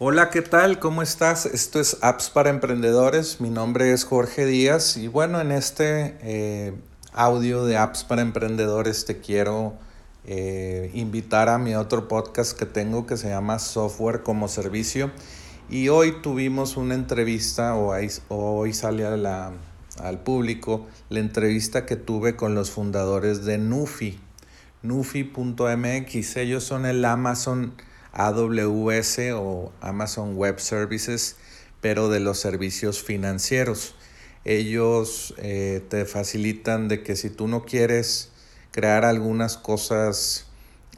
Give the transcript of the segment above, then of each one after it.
Hola, ¿qué tal? ¿Cómo estás? Esto es Apps para Emprendedores. Mi nombre es Jorge Díaz y bueno, en este eh, audio de Apps para Emprendedores te quiero eh, invitar a mi otro podcast que tengo que se llama Software como Servicio. Y hoy tuvimos una entrevista, o hoy, sale al público, la entrevista que tuve con los fundadores de Nufi. Nufi.mx, ellos son el Amazon AWS o Amazon Web Services, pero de los servicios financieros. Ellos eh, te facilitan de que si tú no quieres crear algunas cosas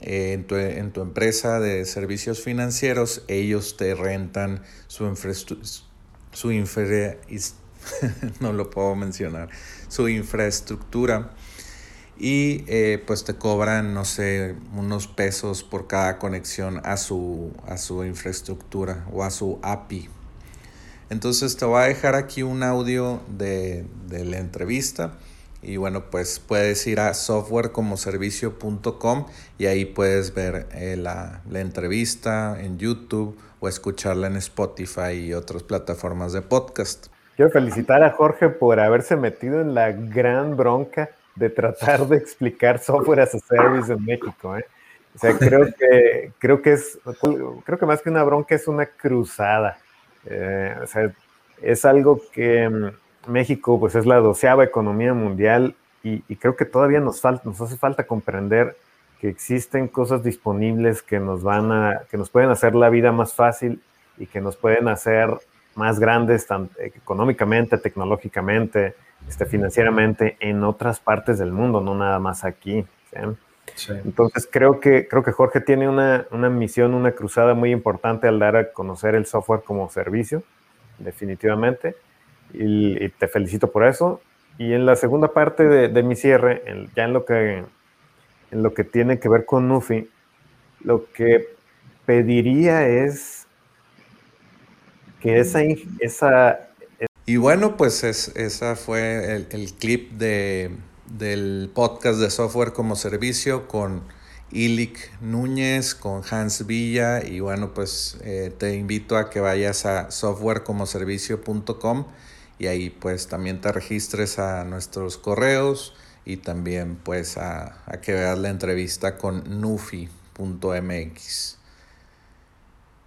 eh, en, tu, en, tu, empresa de servicios financieros, ellos te rentan su infraestructura, su no lo puedo mencionar, su infraestructura y eh, pues te cobran, no sé, unos pesos por cada conexión a su, a su infraestructura o a su API. Entonces te voy a dejar aquí un audio de, de la entrevista y bueno, pues puedes ir a softwarecomoservicio.com y ahí puedes ver eh, la, la entrevista en YouTube o escucharla en Spotify y otras plataformas de podcast. Quiero felicitar a Jorge por haberse metido en la gran bronca de tratar de explicar software as a service en México. ¿eh? O sea, creo que, creo que es, creo que más que una bronca es una cruzada. Eh, o sea, es algo que mm, México pues es la doceava economía mundial y, creo que todavía nos, falta, nos hace falta comprender que existen cosas disponibles que nos van a, que nos pueden hacer la vida más fácil y que nos pueden hacer más grandes tanto económicamente, tecnológicamente, este, financieramente en otras partes del mundo, no nada más aquí. Entonces creo que, creo que Jorge tiene una, misión, una cruzada muy importante al dar a conocer el software como servicio, definitivamente, y, te felicito por eso. Y en la segunda parte de, mi cierre, ya en lo, que, en lo que tiene que ver con Nufi, lo que pediría es que esa, esa y bueno, pues es, esa fue el, clip de, del podcast de software como servicio con Ilic Núñez, con Hans Villa y bueno, pues eh, te invito a que vayas a softwarecomoservicio.com y ahí pues también te registres a nuestros correos y también pues a, a que veas la entrevista con nufi.mx.